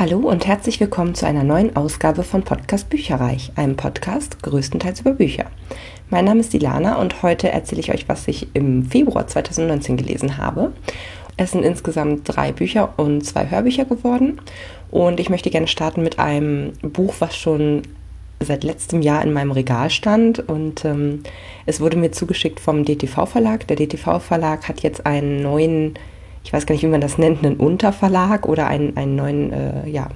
Hallo und herzlich willkommen zu einer neuen Ausgabe von Podcast Bücherreich, einem Podcast größtenteils über Bücher. Mein Name ist Ilana und heute erzähle ich euch, was ich im Februar 2019 gelesen habe. Es sind insgesamt drei Bücher und zwei Hörbücher geworden und ich möchte gerne starten mit einem Buch, was schon seit letztem Jahr in meinem Regal stand und ähm, es wurde mir zugeschickt vom DTV Verlag. Der DTV Verlag hat jetzt einen neuen ich weiß gar nicht, wie man das nennt, einen Unterverlag oder einen, einen neuen äh, ja,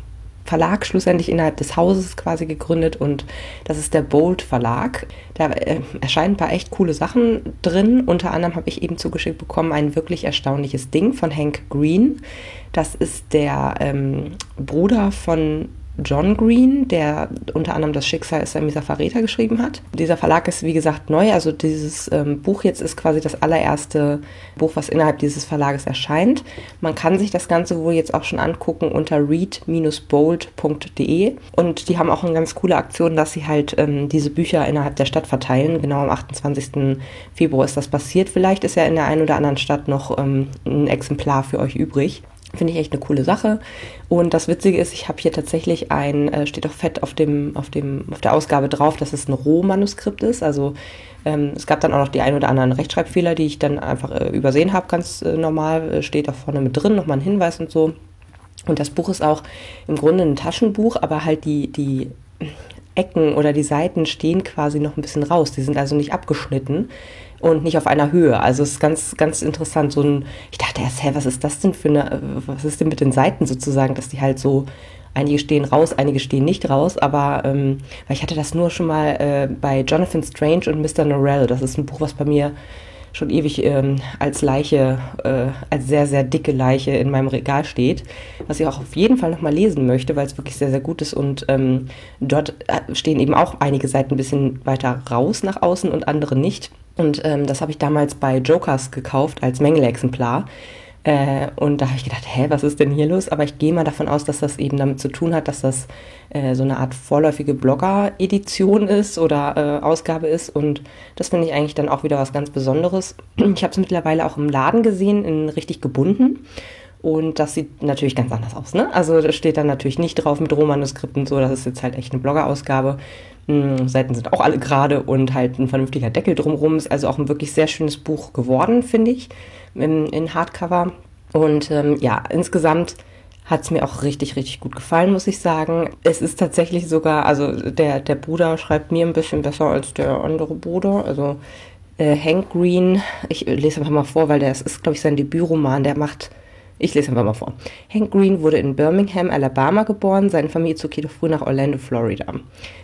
Verlag schlussendlich innerhalb des Hauses quasi gegründet und das ist der Bold Verlag. Da äh, erscheinen ein paar echt coole Sachen drin. Unter anderem habe ich eben zugeschickt bekommen ein wirklich erstaunliches Ding von Hank Green. Das ist der ähm, Bruder von John Green, der unter anderem das Schicksal ist ein mieser Verräter geschrieben hat. Dieser Verlag ist wie gesagt neu, also dieses ähm, Buch jetzt ist quasi das allererste Buch, was innerhalb dieses Verlages erscheint. Man kann sich das Ganze wohl jetzt auch schon angucken unter read-bold.de und die haben auch eine ganz coole Aktion, dass sie halt ähm, diese Bücher innerhalb der Stadt verteilen. Genau am 28. Februar ist das passiert. Vielleicht ist ja in der einen oder anderen Stadt noch ähm, ein Exemplar für euch übrig. Finde ich echt eine coole Sache. Und das Witzige ist, ich habe hier tatsächlich ein, äh, steht auch fett auf, dem, auf, dem, auf der Ausgabe drauf, dass es ein Rohmanuskript ist. Also ähm, es gab dann auch noch die ein oder anderen Rechtschreibfehler, die ich dann einfach äh, übersehen habe, ganz äh, normal. Äh, steht da vorne mit drin, nochmal ein Hinweis und so. Und das Buch ist auch im Grunde ein Taschenbuch, aber halt die, die Ecken oder die Seiten stehen quasi noch ein bisschen raus. Die sind also nicht abgeschnitten und nicht auf einer Höhe. Also es ist ganz, ganz interessant. So ein, ich dachte erst, hä, was ist das denn für eine, was ist denn mit den Seiten sozusagen, dass die halt so, einige stehen raus, einige stehen nicht raus, aber ähm, weil ich hatte das nur schon mal äh, bei Jonathan Strange und Mr. Norrell. Das ist ein Buch, was bei mir schon ewig ähm, als Leiche, äh, als sehr, sehr dicke Leiche in meinem Regal steht, was ich auch auf jeden Fall nochmal lesen möchte, weil es wirklich sehr, sehr gut ist und ähm, dort äh, stehen eben auch einige Seiten ein bisschen weiter raus nach außen und andere nicht. Und ähm, das habe ich damals bei Jokers gekauft als Mängelexemplar. Äh, und da habe ich gedacht, hä, was ist denn hier los? Aber ich gehe mal davon aus, dass das eben damit zu tun hat, dass das äh, so eine Art vorläufige Blogger-Edition ist oder äh, Ausgabe ist. Und das finde ich eigentlich dann auch wieder was ganz Besonderes. Ich habe es mittlerweile auch im Laden gesehen, in richtig gebunden. Und das sieht natürlich ganz anders aus. Ne? Also da steht dann natürlich nicht drauf mit Rohmanuskripten so. Das ist jetzt halt echt eine Blogger-Ausgabe. Hm, Seiten sind auch alle gerade und halt ein vernünftiger Deckel drumherum. Ist also auch ein wirklich sehr schönes Buch geworden, finde ich, in, in, Hardcover. Und ähm, ja, insgesamt hat es mir auch richtig, richtig gut gefallen, muss ich sagen. Es ist tatsächlich sogar, also der, der Bruder schreibt mir ein bisschen besser als der andere Bruder. Also äh, Hank Green, ich lese einfach mal vor, weil der ist, glaube ich, sein Debütroman, der macht ich lese einfach mal vor. Hank Green wurde in Birmingham, Alabama geboren. Seine Familie zog jedoch früh nach Orlando, Florida.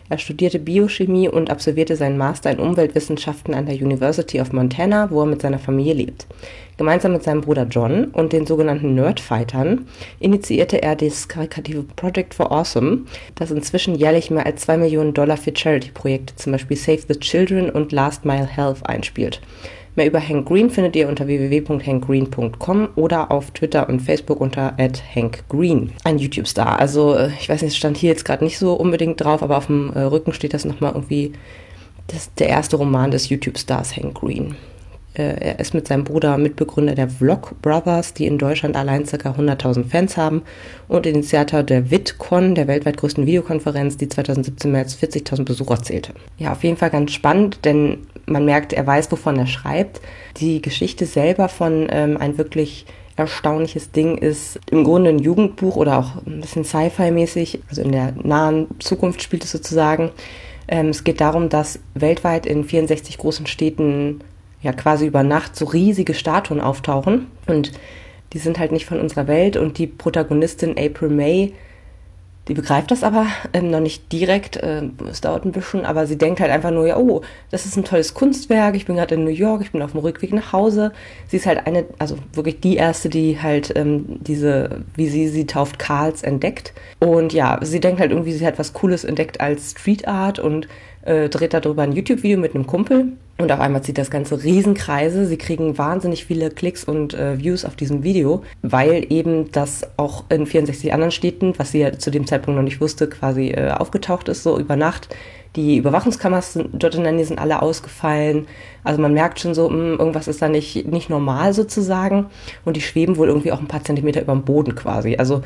Er studierte Biochemie und absolvierte seinen Master in Umweltwissenschaften an der University of Montana, wo er mit seiner Familie lebt. Gemeinsam mit seinem Bruder John und den sogenannten Nerdfightern initiierte er das karikative Project for Awesome, das inzwischen jährlich mehr als 2 Millionen Dollar für Charity-Projekte, zum Beispiel Save the Children und Last Mile Health, einspielt. Mehr über Hank Green findet ihr unter www.hankgreen.com oder auf Twitter und Facebook unter @hankgreen. Ein YouTube-Star. Also äh, ich weiß nicht, es stand hier jetzt gerade nicht so unbedingt drauf, aber auf dem äh, Rücken steht das nochmal irgendwie. Das der erste Roman des YouTube-Stars Hank Green. Äh, er ist mit seinem Bruder Mitbegründer der Vlog Brothers, die in Deutschland allein ca. 100.000 Fans haben und Initiator der VidCon, der weltweit größten Videokonferenz, die 2017 mehr als 40.000 Besucher zählte. Ja, auf jeden Fall ganz spannend, denn man merkt, er weiß, wovon er schreibt. Die Geschichte selber von ähm, ein wirklich erstaunliches Ding ist im Grunde ein Jugendbuch oder auch ein bisschen Sci-Fi-mäßig, also in der nahen Zukunft spielt es sozusagen. Ähm, es geht darum, dass weltweit in 64 großen Städten ja quasi über Nacht so riesige Statuen auftauchen und die sind halt nicht von unserer Welt und die Protagonistin April May die begreift das aber ähm, noch nicht direkt, äh, es dauert ein bisschen, aber sie denkt halt einfach nur, ja, oh, das ist ein tolles Kunstwerk, ich bin gerade in New York, ich bin auf dem Rückweg nach Hause. Sie ist halt eine, also wirklich die erste, die halt ähm, diese, wie sie sie tauft, Karls entdeckt. Und ja, sie denkt halt irgendwie, sie hat was Cooles entdeckt als Street Art und äh, dreht darüber ein YouTube-Video mit einem Kumpel. Und auf einmal zieht das Ganze Riesenkreise. Sie kriegen wahnsinnig viele Klicks und äh, Views auf diesem Video, weil eben das auch in 64 anderen Städten, was sie ja zu dem Zeitpunkt noch nicht wusste, quasi äh, aufgetaucht ist, so über Nacht. Die Überwachungskameras sind, dort in der Nähe sind alle ausgefallen. Also man merkt schon so, mh, hm, irgendwas ist da nicht, nicht normal sozusagen. Und die schweben wohl irgendwie auch ein paar Zentimeter über dem Boden quasi. Also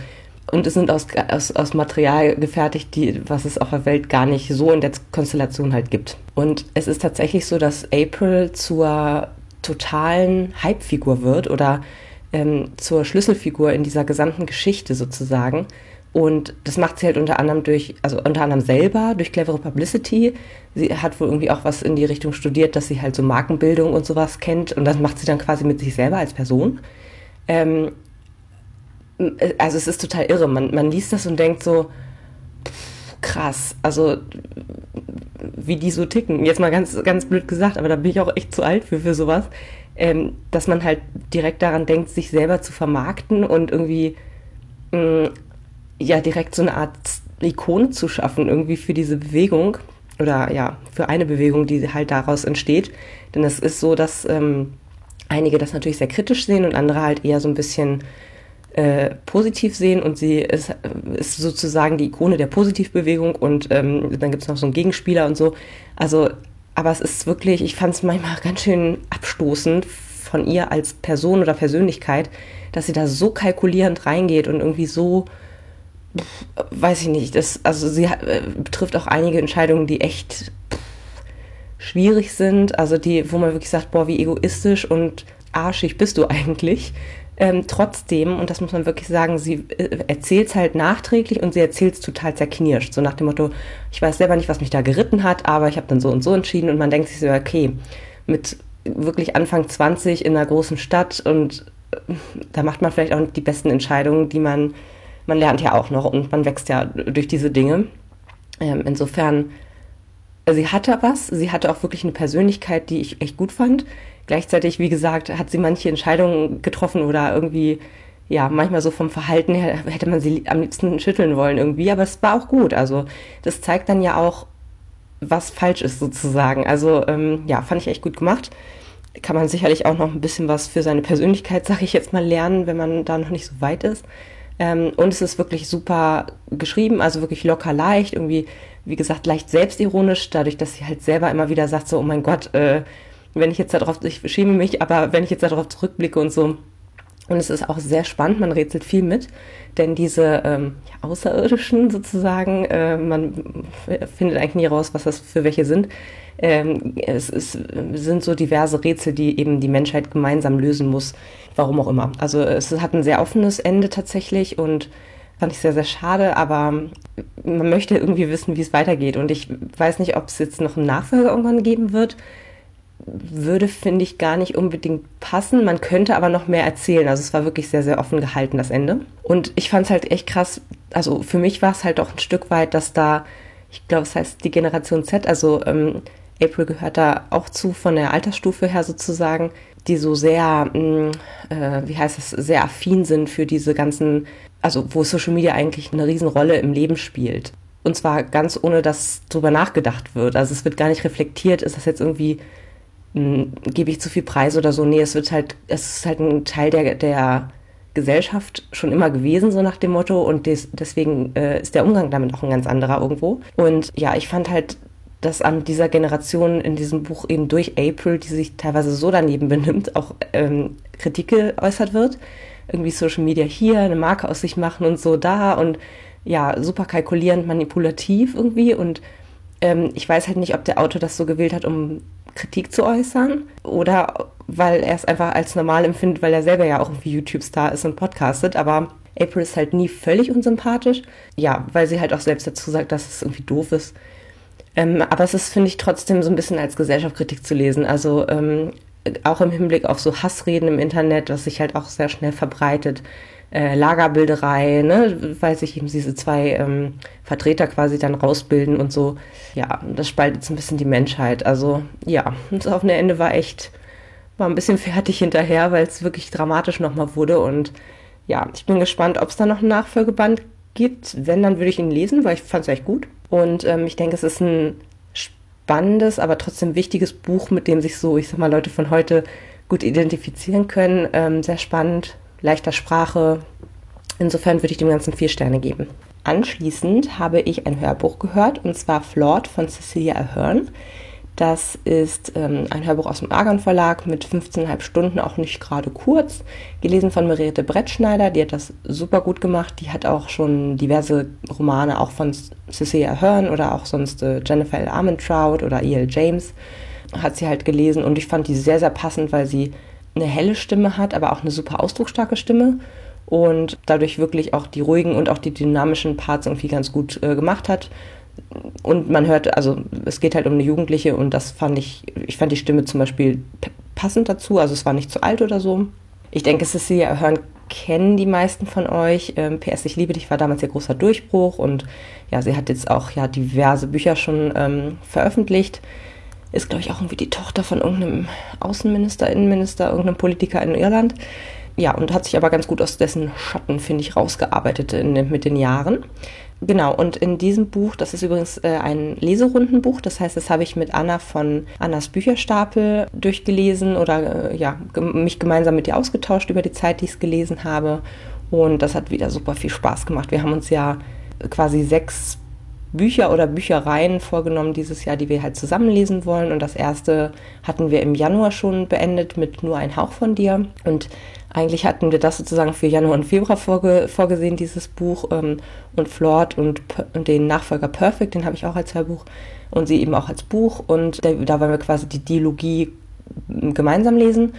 und es sind aus, aus, aus Material gefertigt, die, was es auf der Welt gar nicht so in der Konstellation halt gibt. Und es ist tatsächlich so, dass April zur totalen Hypefigur wird oder ähm, zur Schlüsselfigur in dieser gesamten Geschichte sozusagen. Und das macht sie halt unter anderem durch, also unter anderem selber, durch clevere Publicity. Sie hat wohl irgendwie auch was in die Richtung studiert, dass sie halt so Markenbildung und sowas kennt. Und das macht sie dann quasi mit sich selber als Person. Ähm, also es ist total irre. Man, man liest das und denkt so, krass, also wie die so ticken. Jetzt mal ganz, ganz blöd gesagt, aber da bin ich auch echt zu alt für, für sowas. Ähm, dass man halt direkt daran denkt, sich selber zu vermarkten und irgendwie mh, ja direkt so eine Art Ikone zu schaffen, irgendwie für diese Bewegung oder ja, für eine Bewegung, die halt daraus entsteht. Denn es ist so, dass ähm, einige das natürlich sehr kritisch sehen und andere halt eher so ein bisschen äh, positiv sehen und sie ist, ist, sozusagen die Ikone der Positivbewegung und ähm, dann gibt es noch so einen Gegenspieler und so. Also, aber es ist wirklich, ich fand es manchmal ganz schön abstoßend von ihr als Person oder Persönlichkeit, dass sie da so kalkulierend reingeht und irgendwie so weiß ich nicht, das, also sie äh, betrifft auch einige Entscheidungen, die echt schwierig sind, also die, wo man wirklich sagt, boah, wie egoistisch und arschig bist du eigentlich. Ähm, trotzdem, und das muss man wirklich sagen, sie äh, erzählt es halt nachträglich und sie erzählt es total zerknirscht. So nach dem Motto, ich weiß selber nicht, was mich da geritten hat, aber ich habe dann so und so entschieden und man denkt sich so, okay, mit wirklich Anfang 20 in einer großen Stadt und äh, da macht man vielleicht auch die besten Entscheidungen, die man man lernt ja auch noch und man wächst ja durch diese Dinge. Ähm, insofern, sie hatte was, sie hatte auch wirklich eine Persönlichkeit, die ich echt gut fand. Gleichzeitig, wie gesagt, hat sie manche Entscheidungen getroffen oder irgendwie, ja, manchmal so vom Verhalten her hätte man sie am liebsten schütteln wollen irgendwie, aber es war auch gut. Also das zeigt dann ja auch, was falsch ist sozusagen. Also ähm, ja, fand ich echt gut gemacht. Kann man sicherlich auch noch ein bisschen was für seine Persönlichkeit, sage ich jetzt mal, lernen, wenn man da noch nicht so weit ist. Ähm, und es ist wirklich super geschrieben, also wirklich locker leicht, irgendwie, wie gesagt, leicht selbstironisch, dadurch, dass sie halt selber immer wieder sagt, so, oh mein Gott, äh, wenn ich jetzt darauf, ich schäme mich, aber wenn ich jetzt darauf zurückblicke und so, und es ist auch sehr spannend, man rätselt viel mit, denn diese ähm, ja, Außerirdischen sozusagen, äh, man findet eigentlich nie raus, was das für welche sind. Ähm, es ist, sind so diverse Rätsel, die eben die Menschheit gemeinsam lösen muss, warum auch immer. Also es hat ein sehr offenes Ende tatsächlich und fand ich sehr, sehr schade, aber man möchte irgendwie wissen, wie es weitergeht. Und ich weiß nicht, ob es jetzt noch einen Nachfolger irgendwann geben wird würde, finde ich, gar nicht unbedingt passen. Man könnte aber noch mehr erzählen. Also es war wirklich sehr, sehr offen gehalten, das Ende. Und ich fand es halt echt krass. Also für mich war es halt auch ein Stück weit, dass da, ich glaube, es heißt die Generation Z, also ähm, April gehört da auch zu von der Altersstufe her sozusagen, die so sehr, mh, mm, äh, wie heißt es, sehr affin sind für diese ganzen, also wo Social Media eigentlich eine Riesenrolle im Leben spielt. Und zwar ganz ohne, dass drüber nachgedacht wird. Also es wird gar nicht reflektiert, ist das jetzt irgendwie gebe ich zu viel Preis oder so. Nee, es wird halt, es ist halt ein Teil der, der Gesellschaft schon immer gewesen, so nach dem Motto. Und des, deswegen äh, ist der Umgang damit auch ein ganz anderer irgendwo. Und ja, ich fand halt, dass an dieser Generation in diesem Buch eben durch April, die sich teilweise so daneben benimmt, auch ähm, Kritik geäußert wird. Irgendwie Social Media hier, eine Marke aus sich machen und so da und ja, super kalkulierend, manipulativ irgendwie. Und ähm, ich weiß halt nicht, ob der Autor das so gewählt hat, um Kritik zu äußern oder weil er es einfach als normal empfindet, weil er selber ja auch irgendwie YouTube-Star ist und podcastet, aber April ist halt nie völlig unsympathisch. Ja, weil sie halt auch selbst dazu sagt, dass es irgendwie doof ist. Ähm, aber es ist, finde ich, trotzdem so ein bisschen als Gesellschaftskritik zu lesen. Also ähm, auch im Hinblick auf so Hassreden im Internet, was sich halt auch sehr schnell verbreitet äh, Lagerbilderei, ne, weil sich eben diese zwei ähm, Vertreter quasi dann rausbilden und so. Ja, das spaltet so ein bisschen die Menschheit. Also ja, das offene Ende war echt, war ein bisschen fertig hinterher, weil es wirklich dramatisch nochmal wurde. Und ja, ich bin gespannt, ob es da noch einen Nachfolgeband gibt. Wenn, dann würde ich ihn lesen, weil ich fand es echt gut. Und ähm, ich denke, es ist ein spannendes, aber trotzdem wichtiges Buch, mit dem sich so, ich sag mal, Leute von heute gut identifizieren können. Ähm, sehr spannend, leichter Sprache. Insofern würde ich dem Ganzen vier Sterne geben. Anschließend habe ich ein Hörbuch gehört, und zwar Flawed von Cecilia Ahern. Das ist ähm, ein Hörbuch aus dem Argon Verlag mit 15,5 Stunden, auch nicht gerade kurz. Gelesen von Mariette Brettschneider, die hat das super gut gemacht. Die hat auch schon diverse Romane, auch von Cecilia Hearn oder auch sonst äh, Jennifer L. Armentrout oder E.L. James, hat sie halt gelesen. Und ich fand die sehr, sehr passend, weil sie eine helle Stimme hat, aber auch eine super ausdrucksstarke Stimme und dadurch wirklich auch die ruhigen und auch die dynamischen Parts irgendwie ganz gut äh, gemacht hat und man hört, also es geht halt um eine Jugendliche und das fand ich, ich fand die Stimme zum Beispiel passend dazu, also es war nicht zu alt oder so. Ich denke, Cecilia Hören kennen die meisten von euch. Ähm, PS Ich liebe dich war damals ihr großer Durchbruch und ja, sie hat jetzt auch ja diverse Bücher schon ähm, veröffentlicht. Ist, glaube ich, auch irgendwie die Tochter von irgendeinem Außenminister, Innenminister, irgendeinem Politiker in Irland. Ja, und hat sich aber ganz gut aus dessen Schatten, finde ich, rausgearbeitet in, mit den Jahren. Genau, und in diesem Buch, das ist übrigens äh, ein Leserundenbuch, das heißt, das habe ich mit Anna von Annas Bücherstapel durchgelesen oder äh, ja, mich gemeinsam mit ihr ausgetauscht über die Zeit, die ich es gelesen habe. Und das hat wieder super viel Spaß gemacht. Wir haben uns ja quasi sechs Bücher oder Büchereien vorgenommen dieses Jahr, die wir halt zusammenlesen wollen. Und das erste hatten wir im Januar schon beendet mit Nur ein Hauch von dir. Und eigentlich hatten wir das sozusagen für Januar und Februar vorge vorgesehen, dieses Buch. Ähm, und Flort und, und, den Nachfolger Perfect, den habe ich auch als Hörbuch. Und sie eben auch als Buch. Und da, da wollen wir quasi die Dialogie gemeinsam lesen.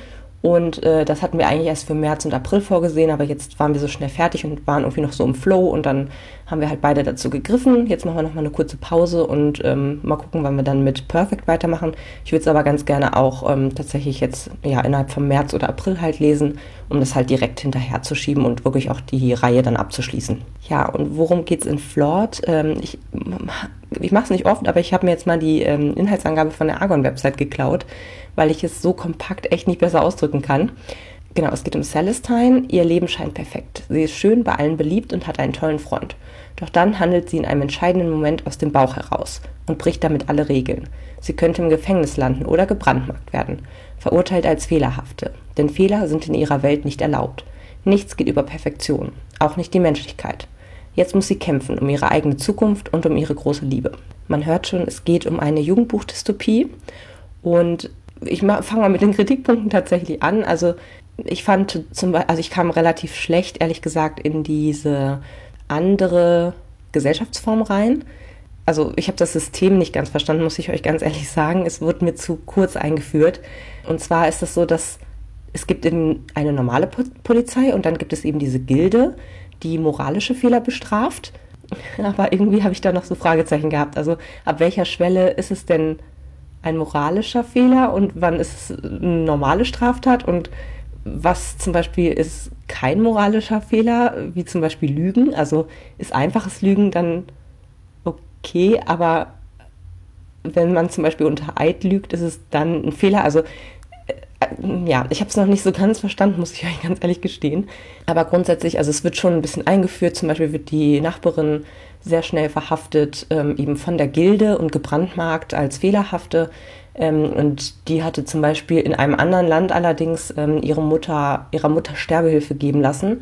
Und äh, das hatten wir eigentlich erst für März und April vorgesehen, aber jetzt waren wir so schnell fertig und waren irgendwie noch so im Flow und dann haben wir halt beide dazu gegriffen. Jetzt machen wir nochmal eine kurze Pause und ähm, mal gucken, wann wir dann mit Perfect weitermachen. Ich würde es aber ganz gerne auch ähm, tatsächlich jetzt ja innerhalb von März oder April halt lesen, um das halt direkt hinterher zu schieben und wirklich auch die Reihe dann abzuschließen. Ja, und worum geht's in Flort? Ähm, ich ich mache es nicht oft, aber ich habe mir jetzt mal die ähm, Inhaltsangabe von der Argon-Website geklaut weil ich es so kompakt echt nicht besser ausdrücken kann. Genau, es geht um Celestine. Ihr Leben scheint perfekt. Sie ist schön, bei allen beliebt und hat einen tollen Freund. Doch dann handelt sie in einem entscheidenden Moment aus dem Bauch heraus und bricht damit alle Regeln. Sie könnte im Gefängnis landen oder gebrandmarkt werden, verurteilt als Fehlerhafte. Denn Fehler sind in ihrer Welt nicht erlaubt. Nichts geht über Perfektion, auch nicht die Menschlichkeit. Jetzt muss sie kämpfen um ihre eigene Zukunft und um ihre große Liebe. Man hört schon, es geht um eine Jugendbuchdystopie und ich fange mal mit den Kritikpunkten tatsächlich an. Also ich fand zum Beispiel, also ich kam relativ schlecht, ehrlich gesagt, in diese andere Gesellschaftsform rein. Also ich habe das System nicht ganz verstanden, muss ich euch ganz ehrlich sagen. Es wird mir zu kurz eingeführt. Und zwar ist es so, dass es gibt eben eine normale Polizei und dann gibt es eben diese Gilde, die moralische Fehler bestraft. Aber irgendwie habe ich da noch so Fragezeichen gehabt. Also ab welcher Schwelle ist es denn ein moralischer Fehler und wann ist es eine normale Straftat und was zum Beispiel ist kein moralischer Fehler, wie zum Beispiel Lügen. Also ist einfaches Lügen dann okay, aber wenn man zum Beispiel unter Eid lügt, ist es dann ein Fehler. Also äh, ja, ich habe es noch nicht so ganz verstanden, muss ich euch ganz ehrlich gestehen. Aber grundsätzlich, also es wird schon ein bisschen eingeführt. Zum Beispiel wird die Nachbarin sehr schnell verhaftet, ähm, eben von der Gilde und gebrandmarkt als fehlerhafte. Ähm, und die hatte zum Beispiel in einem anderen Land allerdings ähm, ihre Mutter, ihrer Mutter Sterbehilfe geben lassen,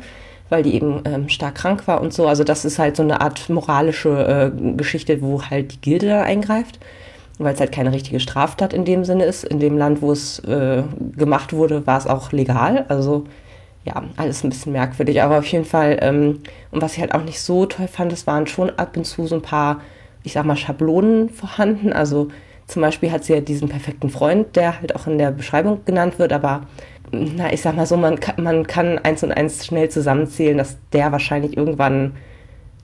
weil die eben ähm, stark krank war und so. Also das ist halt so eine Art moralische äh, Geschichte, wo halt die Gilde da eingreift, weil es halt keine richtige Straftat in dem Sinne ist. In dem Land, wo es äh, gemacht wurde, war es auch legal. Also ja, alles ein bisschen merkwürdig. Aber auf jeden Fall, ähm, und was ich halt auch nicht so toll fand, es waren schon ab und zu so ein paar, ich sag mal, Schablonen vorhanden. Also zum Beispiel hat sie ja diesen perfekten Freund, der halt auch in der Beschreibung genannt wird, aber na, ich sag mal so, man kann, man kann eins und eins schnell zusammenzählen, dass der wahrscheinlich irgendwann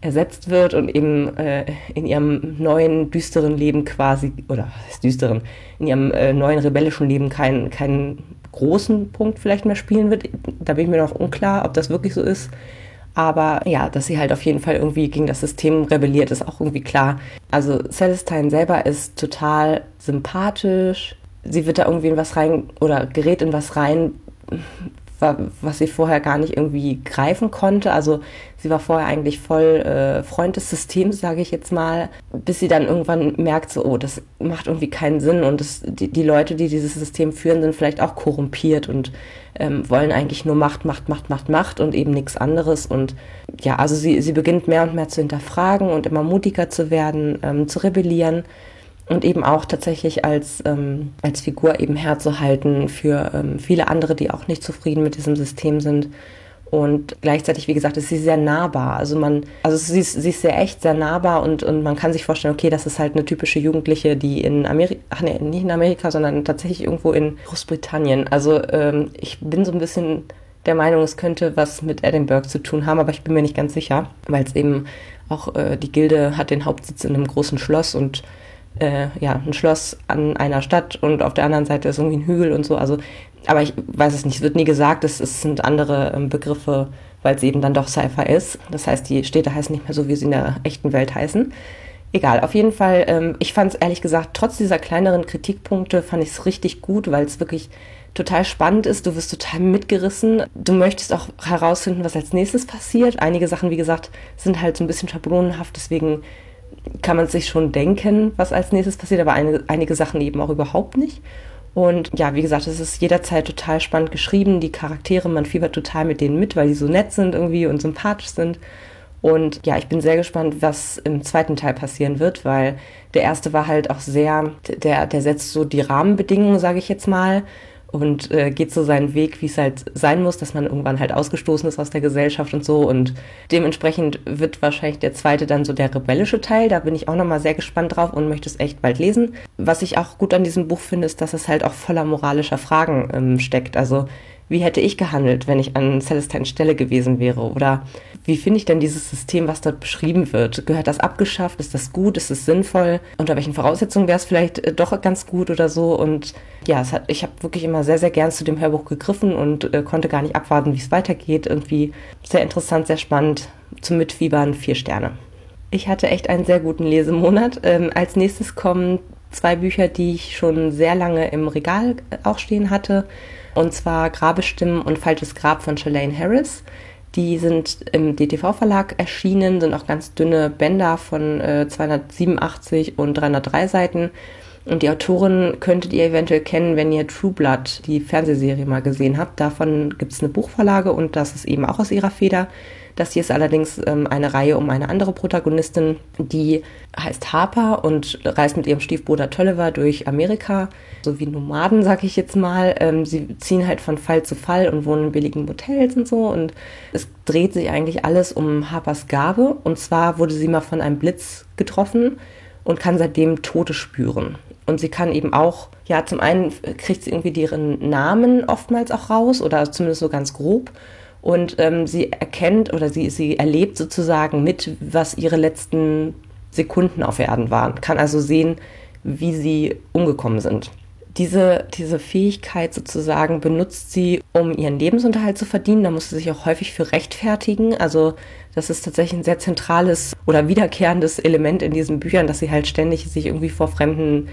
ersetzt wird und eben äh, in ihrem neuen düsteren Leben quasi, oder was heißt düsteren, in ihrem äh, neuen rebellischen Leben kein, kein großen Punkt vielleicht mehr spielen wird. Da bin ich mir noch unklar, ob das wirklich so ist. Aber ja, dass sie halt auf jeden Fall irgendwie gegen das System rebelliert, ist auch irgendwie klar. Also Celestine selber ist total sympathisch. Sie wird da irgendwie in was rein oder gerät in was rein, was sie vorher gar nicht irgendwie greifen konnte. Also sie war vorher eigentlich voll äh, Freund des Systems, sage ich jetzt mal, bis sie dann irgendwann merkt, so, oh, das macht irgendwie keinen Sinn und das, die, die Leute, die dieses System führen, sind vielleicht auch korrumpiert und ähm, wollen eigentlich nur Macht, Macht, Macht, Macht, Macht und eben nichts anderes. Und ja, also sie, sie beginnt mehr und mehr zu hinterfragen und immer mutiger zu werden, ähm, zu rebellieren und eben auch tatsächlich als, ähm, als Figur eben herzuhalten für ähm, viele andere, die auch nicht zufrieden mit diesem System sind. Und gleichzeitig, wie gesagt, ist sie sehr nahbar. Also man, also sie ist, sie ist sehr echt, sehr nahbar und, und man kann sich vorstellen, okay, das ist halt eine typische Jugendliche, die in Amerika, ach nee, nicht in Amerika, sondern tatsächlich irgendwo in Großbritannien. Also ähm, ich bin so ein bisschen der Meinung, es könnte was mit Edinburgh zu tun haben, aber ich bin mir nicht ganz sicher, weil es eben auch äh, die Gilde hat den Hauptsitz in einem großen Schloss und äh, ja, ein Schloss an einer Stadt und auf der anderen Seite ist irgendwie ein Hügel und so. Also, aber ich weiß es nicht, es wird nie gesagt, es, es sind andere ähm, Begriffe, weil es eben dann doch Cypher ist. Das heißt, die Städte heißen nicht mehr so, wie sie in der echten Welt heißen. Egal, auf jeden Fall, ähm, ich fand es ehrlich gesagt, trotz dieser kleineren Kritikpunkte, fand ich es richtig gut, weil es wirklich total spannend ist. Du wirst total mitgerissen. Du möchtest auch herausfinden, was als nächstes passiert. Einige Sachen, wie gesagt, sind halt so ein bisschen schablonenhaft, deswegen kann man sich schon denken, was als nächstes passiert, aber eine, einige Sachen eben auch überhaupt nicht. Und ja, wie gesagt, es ist jederzeit total spannend geschrieben. Die Charaktere, man fiebert total mit denen mit, weil die so nett sind irgendwie und sympathisch sind. Und ja, ich bin sehr gespannt, was im zweiten Teil passieren wird, weil der erste war halt auch sehr, der, der setzt so die Rahmenbedingungen, sage ich jetzt mal, und äh, geht so seinen Weg, wie es halt sein muss, dass man irgendwann halt ausgestoßen ist aus der Gesellschaft und so. Und dementsprechend wird wahrscheinlich der zweite dann so der rebellische Teil. Da bin ich auch nochmal sehr gespannt drauf und möchte es echt bald lesen. Was ich auch gut an diesem Buch finde, ist, dass es halt auch voller moralischer Fragen ähm, steckt. Also wie hätte ich gehandelt, wenn ich an Celestines Stelle gewesen wäre? Oder wie finde ich denn dieses System, was dort beschrieben wird? Gehört das abgeschafft? Ist das gut? Ist es sinnvoll? Unter welchen Voraussetzungen wäre es vielleicht äh, doch ganz gut oder so? Und ja, es hat, ich habe wirklich immer sehr, sehr gern zu dem Hörbuch gegriffen und äh, konnte gar nicht abwarten, wie es weitergeht. Irgendwie sehr interessant, sehr spannend. Zum Mitfiebern vier Sterne. Ich hatte echt einen sehr guten Lesemonat. Ähm, als nächstes kommen zwei Bücher, die ich schon sehr lange im Regal äh, auch stehen hatte. Und zwar Grabestimmen und Falsches Grab von Shalane Harris. Die sind im DTV-Verlag erschienen, sind auch ganz dünne Bänder von äh, 287 und 303 Seiten. Und die Autorin könntet ihr eventuell kennen, wenn ihr True Blood, die Fernsehserie mal gesehen habt. Davon gibt es eine Buchverlage und das ist eben auch aus ihrer Feder. Das hier ist allerdings ähm, eine Reihe um eine andere Protagonistin, die heißt Harper und reist mit ihrem Stiefbruder Tolliver durch Amerika, so wie Nomaden, sag ich jetzt mal. Ähm, sie ziehen halt von Fall zu Fall und wohnen in billigen Hotels und so. Und es dreht sich eigentlich alles um Harpers Gabe. Und zwar wurde sie mal von einem Blitz getroffen und kann seitdem Tote spüren. Und sie kann eben auch, ja, zum einen kriegt sie irgendwie deren Namen oftmals auch raus oder zumindest so ganz grob und ähm, sie erkennt oder sie, sie erlebt sozusagen mit, was ihre letzten Sekunden auf Erden waren, kann also sehen, wie sie umgekommen sind. Diese, diese Fähigkeit sozusagen benutzt sie, um ihren Lebensunterhalt zu verdienen. Da muss sie sich auch häufig für rechtfertigen. Also das ist tatsächlich ein sehr zentrales oder wiederkehrendes Element in diesen Büchern, dass sie halt ständig sich irgendwie vor Fremden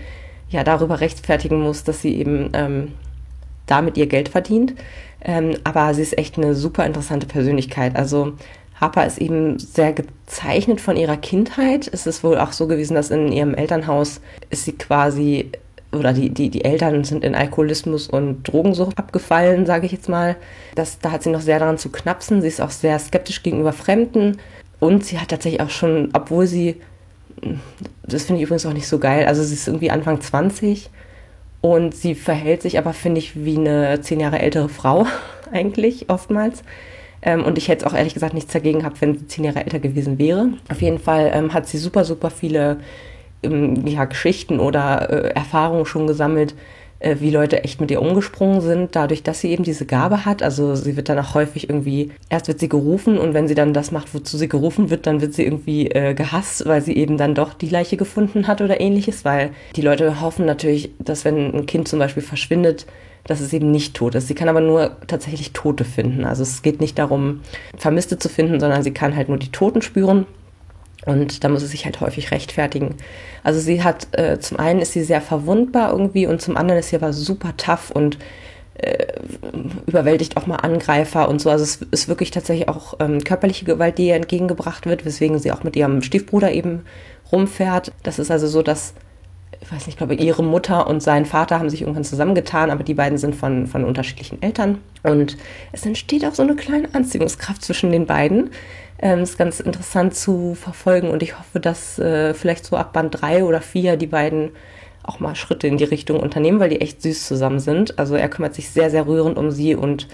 ja darüber rechtfertigen muss, dass sie eben ähm, damit ihr Geld verdient. Ähm, aber sie ist echt eine super interessante Persönlichkeit. Also Harper ist eben sehr gezeichnet von ihrer Kindheit. Es ist wohl auch so gewesen, dass in ihrem Elternhaus ist sie quasi oder die, die, die Eltern sind in Alkoholismus und Drogensucht abgefallen, sage ich jetzt mal. Das, da hat sie noch sehr daran zu knapsen. Sie ist auch sehr skeptisch gegenüber Fremden. Und sie hat tatsächlich auch schon, obwohl sie, das finde ich übrigens auch nicht so geil, also sie ist irgendwie Anfang 20 und sie verhält sich aber, finde ich, wie eine zehn Jahre ältere Frau eigentlich oftmals. Ähm, und ich hätte auch ehrlich gesagt nichts dagegen gehabt, wenn sie zehn Jahre älter gewesen wäre. Auf jeden Fall ähm, hat sie super, super viele ähm, ja, Geschichten oder äh, Erfahrungen schon gesammelt, wie Leute echt mit ihr umgesprungen sind, dadurch, dass sie eben diese Gabe hat. Also sie wird dann auch häufig irgendwie, erst wird sie gerufen und wenn sie dann das macht, wozu sie gerufen wird, dann wird sie irgendwie äh, gehasst, weil sie eben dann doch die Leiche gefunden hat oder ähnliches, weil die Leute hoffen natürlich, dass wenn ein Kind zum Beispiel verschwindet, dass es eben nicht tot ist. Sie kann aber nur tatsächlich Tote finden. Also es geht nicht darum, Vermisste zu finden, sondern sie kann halt nur die Toten spüren. Und da muss sie sich halt häufig rechtfertigen. Also sie hat, äh, zum einen ist sie sehr verwundbar irgendwie und zum anderen ist sie aber super tough und äh, überwältigt auch mal Angreifer und so. Also es ist wirklich tatsächlich auch ähm, körperliche Gewalt, die ihr entgegengebracht wird, weswegen sie auch mit ihrem Stiefbruder eben rumfährt. Das ist also so, dass ich weiß nicht, ich glaube, ihre Mutter und sein Vater haben sich irgendwann zusammengetan, aber die beiden sind von, von unterschiedlichen Eltern. Und es entsteht auch so eine kleine Anziehungskraft zwischen den beiden. Ähm, ist ganz interessant zu verfolgen und ich hoffe, dass äh, vielleicht so ab Band 3 oder 4 die beiden auch mal Schritte in die Richtung unternehmen, weil die echt süß zusammen sind. Also er kümmert sich sehr, sehr rührend um sie und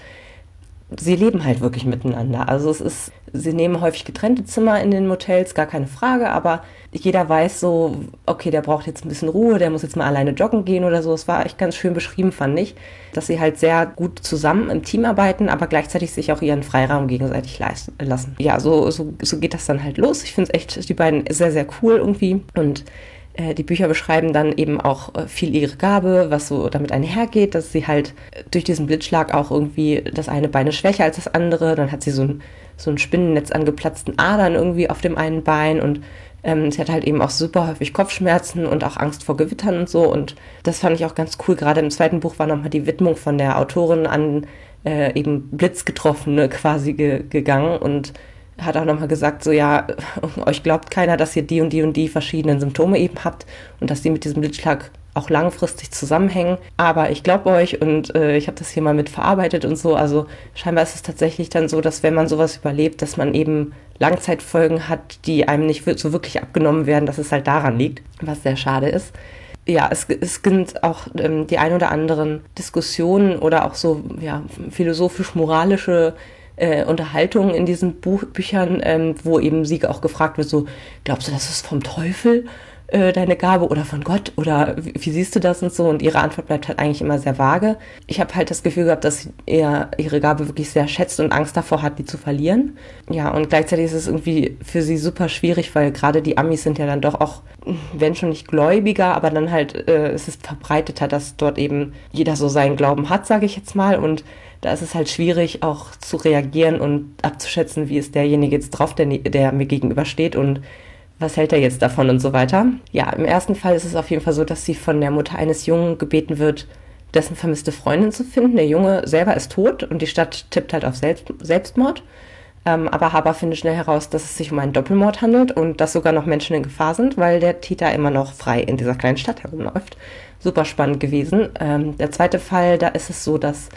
sie leben halt wirklich miteinander. Also es ist, sie nehmen häufig getrennte Zimmer in den Motels, gar keine Frage, aber jeder weiß so, okay, der braucht jetzt ein bisschen Ruhe, der muss jetzt mal alleine joggen gehen oder so. Es war echt ganz schön beschrieben, fand ich, dass sie halt sehr gut zusammen im Team arbeiten, aber gleichzeitig sich auch ihren Freiraum gegenseitig lassen. Ja, so, so, so geht das dann halt los. Ich finde es echt, die beiden sehr, sehr cool irgendwie und die Bücher beschreiben dann eben auch äh, viel ihre Gabe, was so damit einhergeht, dass sie halt durch diesen Blitzschlag auch irgendwie das eine Bein ist schwächer als das andere. Dann hat sie so ein, so ein Spinnennetz an geplatzten Adern irgendwie auf dem einen Bein und ähm, sie hat halt eben auch super häufig Kopfschmerzen und auch Angst vor Gewittern und so. Und das fand ich auch ganz cool. Gerade im zweiten Buch war nochmal die Widmung von der Autorin an äh, eben Blitzgetroffene quasi ge gegangen und hat auch nochmal gesagt, so ja, euch glaubt keiner, dass ihr die und die und die verschiedenen Symptome eben habt und dass die mit diesem Blitzschlag auch langfristig zusammenhängen. Aber ich glaube euch und äh, ich habe das hier mal mit verarbeitet und so. Also scheinbar ist es tatsächlich dann so, dass wenn man sowas überlebt, dass man eben Langzeitfolgen hat, die einem nicht so wirklich abgenommen werden, dass es halt daran liegt, was sehr schade ist. Ja, es, es gibt auch ähm, die ein oder anderen Diskussionen oder auch so ja, philosophisch-moralische äh, Unterhaltungen in diesen Buch Büchern, ähm, wo eben sie auch gefragt wird, so, glaubst du, das ist vom Teufel? äh, deine Gabe oder von Gott oder wie, wie, siehst du das und so und ihre Antwort bleibt halt eigentlich immer sehr vage. Ich habe halt das Gefühl gehabt, dass er ihre Gabe wirklich sehr schätzt und Angst davor hat, die zu verlieren. Ja, und gleichzeitig ist es irgendwie für sie super schwierig, weil gerade die Amis sind ja dann doch auch, wenn schon nicht gläubiger, aber dann halt äh, es ist verbreiteter, dass dort eben jeder so seinen Glauben hat, sage ich jetzt mal und da ist es halt schwierig, auch zu reagieren und abzuschätzen, wie ist derjenige jetzt drauf, der, der mir gegenübersteht und was hält er jetzt davon und so weiter. Ja, im ersten Fall ist es auf jeden Fall so, dass sie von der Mutter eines Jungen gebeten wird, dessen vermisste Freundin zu finden. Der Junge selber ist tot und die Stadt tippt halt auf Selbst Selbstmord. Ähm, aber Haber findet schnell heraus, dass es sich um einen Doppelmord handelt und dass sogar noch Menschen in Gefahr sind, weil der Täter immer noch frei in dieser kleinen Stadt herumläuft. Super spannend gewesen. Ähm, der zweite Fall, da ist es so, dass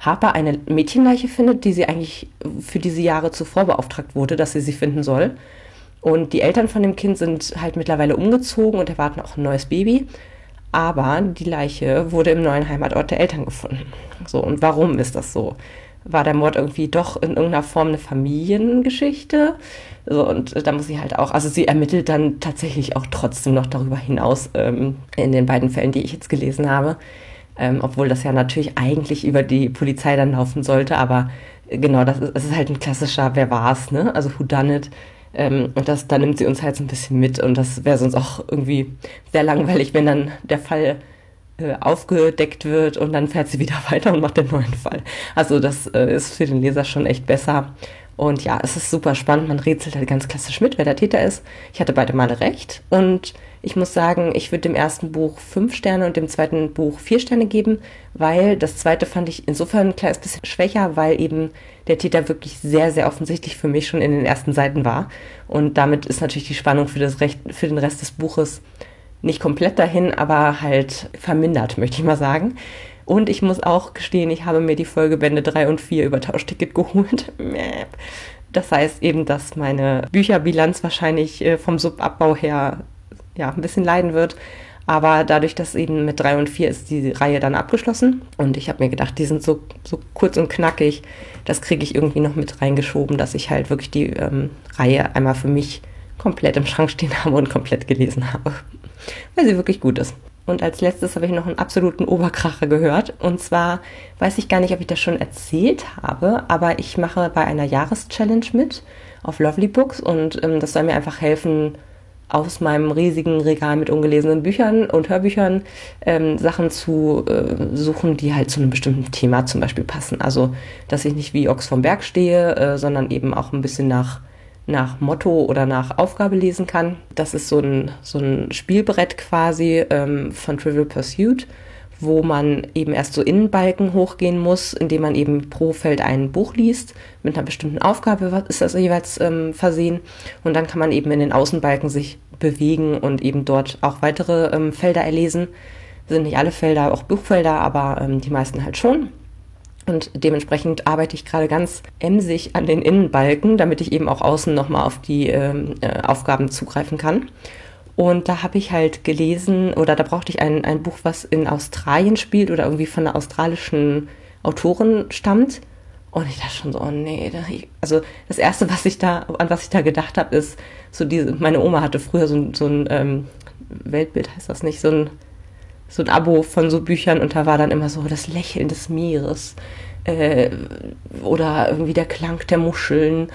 Harper eine Mädchenleiche findet, die sie eigentlich für diese Jahre zuvor beauftragt wurde, dass sie sie finden soll. Und die Eltern von dem Kind sind halt mittlerweile umgezogen und erwarten auch ein neues Baby. Aber die Leiche wurde im neuen Heimatort der Eltern gefunden. So, und warum ist das so? War der Mord irgendwie doch in irgendeiner Form eine Familiengeschichte? So, und da muss sie halt auch, also sie ermittelt dann tatsächlich auch trotzdem noch darüber hinaus ähm, in den beiden Fällen, die ich jetzt gelesen habe. Ähm, obwohl das ja natürlich eigentlich über die Polizei dann laufen sollte, aber genau, das ist, das ist halt ein klassischer Wer war's, ne? Also Who Done It ähm, und das, da nimmt sie uns halt so ein bisschen mit und das wäre sonst auch irgendwie sehr langweilig, wenn dann der Fall äh, aufgedeckt wird und dann fährt sie wieder weiter und macht den neuen Fall. Also das äh, ist für den Leser schon echt besser. Und ja, es ist super spannend. Man rätselt halt ganz klassisch mit, wer der Täter ist. Ich hatte beide Male recht. Und ich muss sagen, ich würde dem ersten Buch fünf Sterne und dem zweiten Buch vier Sterne geben, weil das zweite fand ich insofern ein kleines bisschen schwächer, weil eben der Täter wirklich sehr, sehr offensichtlich für mich schon in den ersten Seiten war. Und damit ist natürlich die Spannung für, das Recht, für den Rest des Buches nicht komplett dahin, aber halt vermindert, möchte ich mal sagen. Und ich muss auch gestehen, ich habe mir die Folgebände 3 und 4 über Tauschticket geholt. Das heißt eben, dass meine Bücherbilanz wahrscheinlich äh, vom Subabbau her ja, ein bisschen leiden wird. Aber dadurch, dass eben mit 3 und 4 ist die Reihe dann abgeschlossen. Und ich habe mir gedacht, die sind so, so kurz und knackig. Das kriege ich irgendwie noch mit reingeschoben, dass ich halt wirklich die ähm, Reihe einmal für mich komplett im Schrank stehen habe und komplett gelesen habe. Weil sie wirklich gut ist. Und als letztes habe ich noch einen absoluten Oberkracher gehört. Und zwar weiß ich gar nicht, ob ich das schon erzählt habe, aber ich mache bei einer Jahreschallenge mit auf Lovely Books und ähm, das soll mir einfach helfen, aus meinem riesigen Regal mit ungelesenen Büchern und Hörbüchern ähm, Sachen zu äh, suchen, die halt zu einem bestimmten Thema zum Beispiel passen. Also, dass ich nicht wie Ochs vom Berg stehe, äh, sondern eben auch ein bisschen nach, nach Motto oder nach Aufgabe lesen kann. Das ist so ein, so ein Spielbrett quasi ähm, von Trivial Pursuit wo man eben erst so Innenbalken hochgehen muss, indem man eben pro Feld ein Buch liest. Mit einer bestimmten Aufgabe ist das jeweils ähm, versehen. Und dann kann man eben in den Außenbalken sich bewegen und eben dort auch weitere ähm, Felder erlesen. Sind nicht alle Felder auch Buchfelder, aber ähm, die meisten halt schon. Und dementsprechend arbeite ich gerade ganz emsig an den Innenbalken, damit ich eben auch außen nochmal auf die ähm, äh, Aufgaben zugreifen kann. Und da habe ich halt gelesen, oder da brauchte ich ein, ein Buch, was in Australien spielt oder irgendwie von einer australischen Autorin stammt. Und ich dachte schon so, oh nee, da, ich, also das erste, was ich da, an was ich da gedacht habe, ist so diese, meine Oma hatte früher so, so ein ähm, Weltbild, heißt das nicht, so ein, so ein Abo von so Büchern und da war dann immer so das Lächeln des Meeres äh, oder irgendwie der Klang der Muscheln,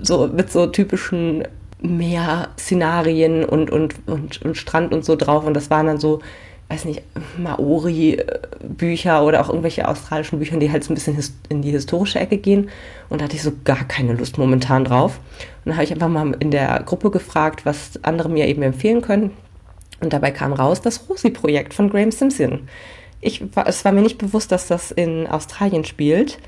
so mit so typischen Meer-Szenarien und, und, und, und Strand und so drauf. Und das waren dann so, weiß nicht, Maori-Bücher oder auch irgendwelche australischen Bücher, die halt so ein bisschen in die historische Ecke gehen. Und da hatte ich so gar keine Lust momentan drauf. Und dann habe ich einfach mal in der Gruppe gefragt, was andere mir eben empfehlen können. Und dabei kam raus das Rosi-Projekt von Graham Simpson. Ich, es war mir nicht bewusst, dass das in Australien spielt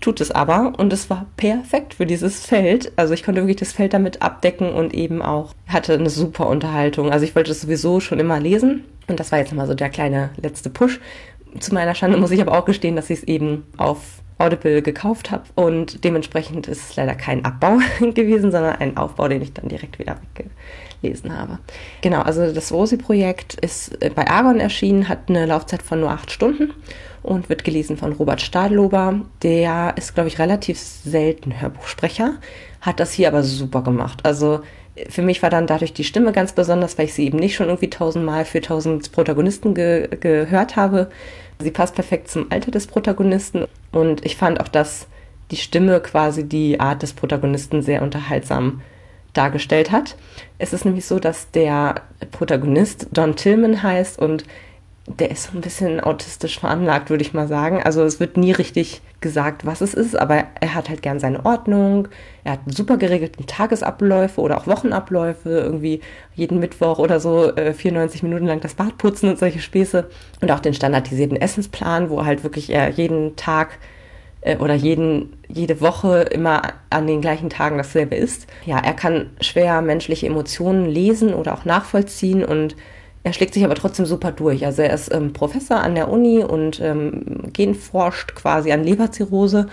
tut es aber und es war perfekt für dieses Feld. Also ich konnte wirklich das Feld damit abdecken und eben auch hatte eine super Unterhaltung. Also ich wollte es sowieso schon immer lesen und das war jetzt mal so der kleine letzte Push. Zu meiner Schande muss ich aber auch gestehen, dass ich es eben auf Audible gekauft habe und dementsprechend ist es leider kein Abbau gewesen, sondern ein Aufbau, den ich dann direkt wieder weggelesen habe. Genau, also das Rosi-Projekt ist bei Argon erschienen, hat eine Laufzeit von nur acht Stunden und wird gelesen von Robert Stadlober. Der ist, glaube ich, relativ selten Hörbuchsprecher, hat das hier aber super gemacht. Also für mich war dann dadurch die Stimme ganz besonders, weil ich sie eben nicht schon irgendwie tausendmal für tausend Protagonisten ge gehört habe. Sie passt perfekt zum Alter des Protagonisten und ich fand auch, dass die Stimme quasi die Art des Protagonisten sehr unterhaltsam dargestellt hat. Es ist nämlich so, dass der Protagonist Don Tillman heißt und der ist so ein bisschen autistisch veranlagt, würde ich mal sagen. Also es wird nie richtig gesagt, was es ist, aber er hat halt gern seine Ordnung. Er hat super geregelte Tagesabläufe oder auch Wochenabläufe, irgendwie jeden Mittwoch oder so äh, 94 Minuten lang das Bad putzen und solche Späße. Und auch den standardisierten Essensplan, wo halt wirklich er jeden Tag äh, oder jeden, jede Woche immer an den gleichen Tagen dasselbe ist. Ja, er kann schwer menschliche Emotionen lesen oder auch nachvollziehen und er schlägt sich aber trotzdem super durch. Also er ist ähm, Professor an der Uni und ähm, genforscht quasi an Leberzirrhose,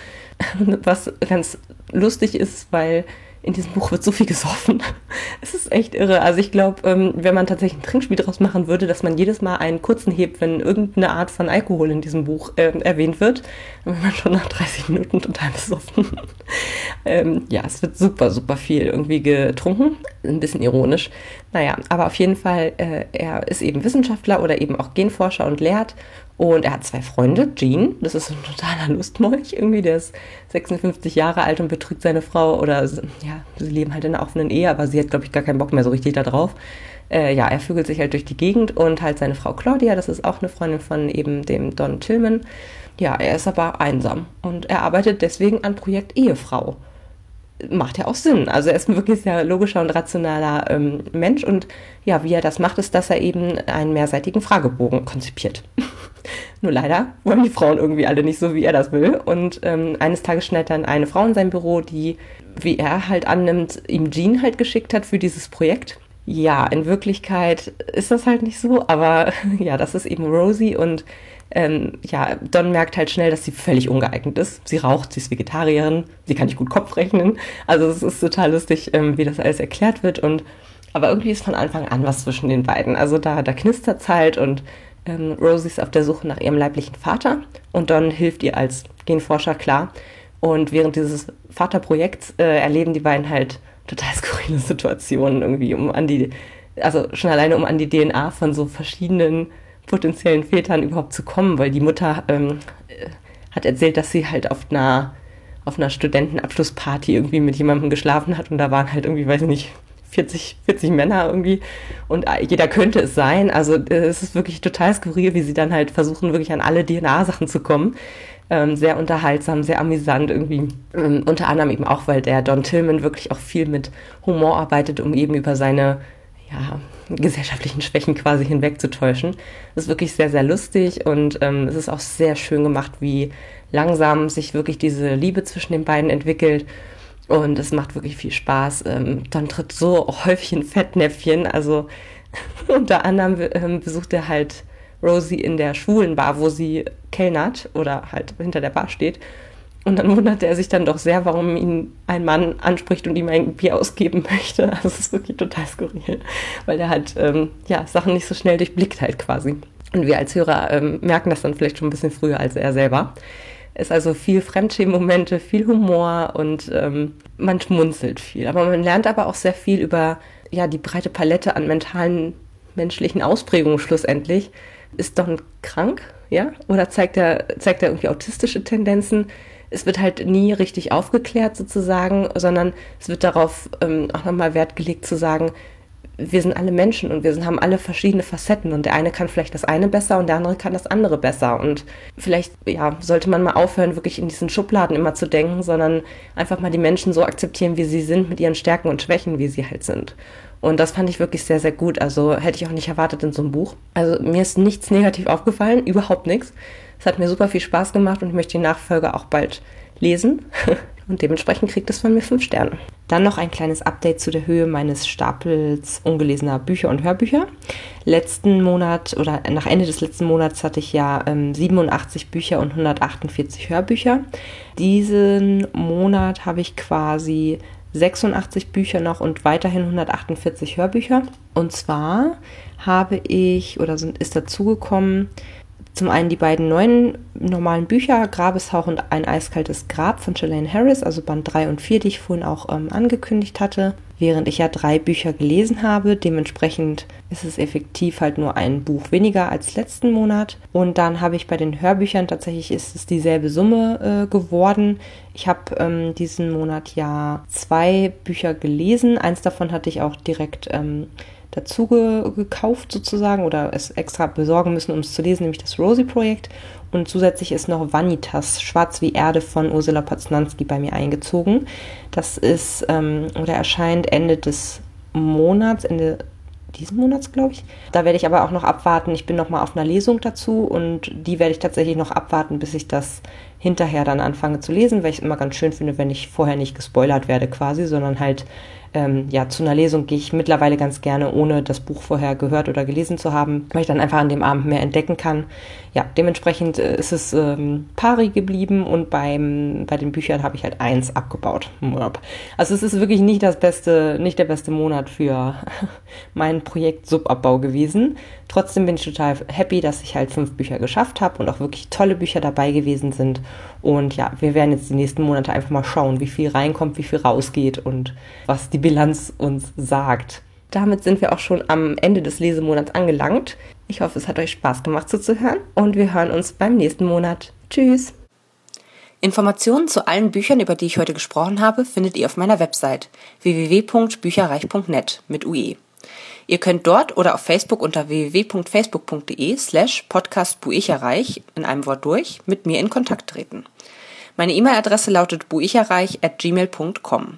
was ganz lustig ist, weil in diesem Buch wird so viel gesoffen. es ist echt irre. Also ich glaube, ähm, wenn man tatsächlich ein Trinkspiel draus machen würde, dass man jedes Mal einen kurzen hebt, wenn irgendeine Art von Alkohol in diesem Buch äh, erwähnt wird, dann wird man schon nach 30 Minuten total besoffen. ähm, ja, es wird super, super viel irgendwie getrunken. Ein bisschen ironisch. Naja, aber auf jeden Fall, äh, er ist eben Wissenschaftler oder eben auch Genforscher und lehrt und er hat zwei Freunde, Jean, das ist ein totaler Lustmolch irgendwie, der ist 56 Jahre alt und betrügt seine Frau oder ja, sie leben halt in einer offenen Ehe, aber sie hat, glaube ich, gar keinen Bock mehr so richtig da drauf. Äh, ja, er vögelt sich halt durch die Gegend und halt seine Frau Claudia, das ist auch eine Freundin von eben dem Don Tillman. Ja, er ist aber einsam und er arbeitet deswegen an Projekt Ehefrau macht ja auch Sinn. Also er ist ein wirklich sehr logischer und rationaler ähm, Mensch und ja, wie er das macht, ist, dass er eben einen mehrseitigen Fragebogen konzipiert. Nur leider wollen die Frauen irgendwie alle nicht so, wie er das will. Und ähm, eines Tages schneidet dann eine Frau in sein Büro, die, wie er halt annimmt, ihm Jean halt geschickt hat für dieses Projekt. Ja, in Wirklichkeit ist das halt nicht so, aber ja, das ist eben Rosie und ähm, ja, Don merkt halt schnell, dass sie völlig ungeeignet ist. Sie raucht, sie ist Vegetarierin, sie kann nicht gut Kopf rechnen. Also es ist total lustig, ähm, wie das alles erklärt wird und aber irgendwie ist von Anfang an was zwischen den beiden. Also da, da knistert es halt und ähm, Rosie ist auf der Suche nach ihrem leiblichen Vater und Don hilft ihr als Genforscher klar. Und während dieses Vaterprojekts äh, erleben die beiden halt total skurrile Situationen irgendwie, um an die, also schon alleine um an die DNA von so verschiedenen potenziellen Vätern überhaupt zu kommen, weil die Mutter ähm, äh, hat erzählt, dass sie halt auf einer auf einer Studentenabschlussparty irgendwie mit jemandem geschlafen hat und da waren halt irgendwie, weiß ich nicht, 40, 40 Männer irgendwie und äh, jeder könnte es sein. Also äh, es ist wirklich total skurril, wie sie dann halt versuchen, wirklich an alle DNA-Sachen zu kommen. Ähm, sehr unterhaltsam, sehr amüsant irgendwie. Ähm, unter anderem eben auch, weil der Don Tillman wirklich auch viel mit Humor arbeitet, um eben über seine ja, gesellschaftlichen Schwächen quasi hinwegzutäuschen. Das ist wirklich sehr, sehr lustig und ähm, es ist auch sehr schön gemacht, wie langsam sich wirklich diese Liebe zwischen den beiden entwickelt. Und es macht wirklich viel Spaß. Ähm, dann tritt so häufig ein Fettnäpfchen. Also unter anderem ähm, besucht er halt Rosie in der schwulen Bar, wo sie kellnert oder halt hinter der Bar steht. Und dann wundert er sich dann doch sehr, warum ihn ein Mann anspricht und ihm ein Bier ausgeben möchte. Also es ist wirklich total skurril, weil er halt ähm, ja, Sachen nicht so schnell durchblickt halt quasi. Und wir als Hörer ähm, merken das dann vielleicht schon ein bisschen früher als er selber. Es ist also viel Fremdschämen-Momente, viel Humor und ähm, man schmunzelt viel. Aber man lernt aber auch sehr viel über ja, die breite Palette an mentalen, menschlichen Ausprägungen schlussendlich. Ist Don krank, ja? Oder zeigt er, zeigt er irgendwie autistische Tendenzen? Es wird halt nie richtig aufgeklärt sozusagen, sondern es wird darauf ähm, auch nochmal Wert gelegt zu sagen, wir sind alle Menschen und wir sind, haben alle verschiedene Facetten und der eine kann vielleicht das eine besser und der andere kann das andere besser und vielleicht ja sollte man mal aufhören wirklich in diesen Schubladen immer zu denken, sondern einfach mal die Menschen so akzeptieren, wie sie sind mit ihren Stärken und Schwächen, wie sie halt sind. Und das fand ich wirklich sehr, sehr gut. Also hätte ich auch nicht erwartet in so einem Buch. Also mir ist nichts negativ aufgefallen, überhaupt nichts. Es hat mir super viel Spaß gemacht und ich möchte die Nachfolge auch bald lesen. Und dementsprechend kriegt es von mir fünf Sterne. Dann noch ein kleines Update zu der Höhe meines Stapels ungelesener Bücher und Hörbücher. Letzten Monat oder nach Ende des letzten Monats hatte ich ja ähm, 87 Bücher und 148 Hörbücher. Diesen Monat habe ich quasi 86 Bücher noch und weiterhin 148 Hörbücher. Und zwar habe ich oder sind, ist dazugekommen zum einen die beiden neuen normalen Bücher, Grabeshauch und Ein eiskaltes Grab von Shalane Harris, also Band 3 und 4, die ich vorhin auch ähm, angekündigt hatte, während ich ja drei Bücher gelesen habe. Dementsprechend ist es effektiv halt nur ein Buch weniger als letzten Monat. Und dann habe ich bei den Hörbüchern tatsächlich ist es dieselbe Summe äh, geworden. Ich habe ähm, diesen Monat ja zwei Bücher gelesen. Eins davon hatte ich auch direkt ähm, dazu ge gekauft sozusagen oder es extra besorgen müssen, um es zu lesen, nämlich das Rosie-Projekt. Und zusätzlich ist noch Vanitas, Schwarz wie Erde von Ursula Poznanski bei mir eingezogen. Das ist ähm, oder erscheint Ende des Monats, Ende diesen Monats, glaube ich. Da werde ich aber auch noch abwarten. Ich bin noch mal auf einer Lesung dazu und die werde ich tatsächlich noch abwarten, bis ich das hinterher dann anfange zu lesen, weil ich es immer ganz schön finde, wenn ich vorher nicht gespoilert werde quasi, sondern halt ähm, ja, zu einer Lesung gehe ich mittlerweile ganz gerne, ohne das Buch vorher gehört oder gelesen zu haben, weil ich dann einfach an dem Abend mehr entdecken kann. Ja, dementsprechend äh, ist es ähm, pari geblieben und beim, bei den Büchern habe ich halt eins abgebaut. Also es ist wirklich nicht das beste, nicht der beste Monat für mein Projekt Subabbau gewesen. Trotzdem bin ich total happy, dass ich halt fünf Bücher geschafft habe und auch wirklich tolle Bücher dabei gewesen sind. Und ja, wir werden jetzt die nächsten Monate einfach mal schauen, wie viel reinkommt, wie viel rausgeht und was die Bilanz uns sagt. Damit sind wir auch schon am Ende des Lesemonats angelangt. Ich hoffe, es hat euch Spaß gemacht zuzuhören und wir hören uns beim nächsten Monat. Tschüss! Informationen zu allen Büchern, über die ich heute gesprochen habe, findet ihr auf meiner Website www.bücherreich.net mit UE. Ihr könnt dort oder auf Facebook unter www.facebook.de slash podcastbuicherreich in einem Wort durch mit mir in Kontakt treten. Meine E-Mail-Adresse lautet buicherreich at gmail.com.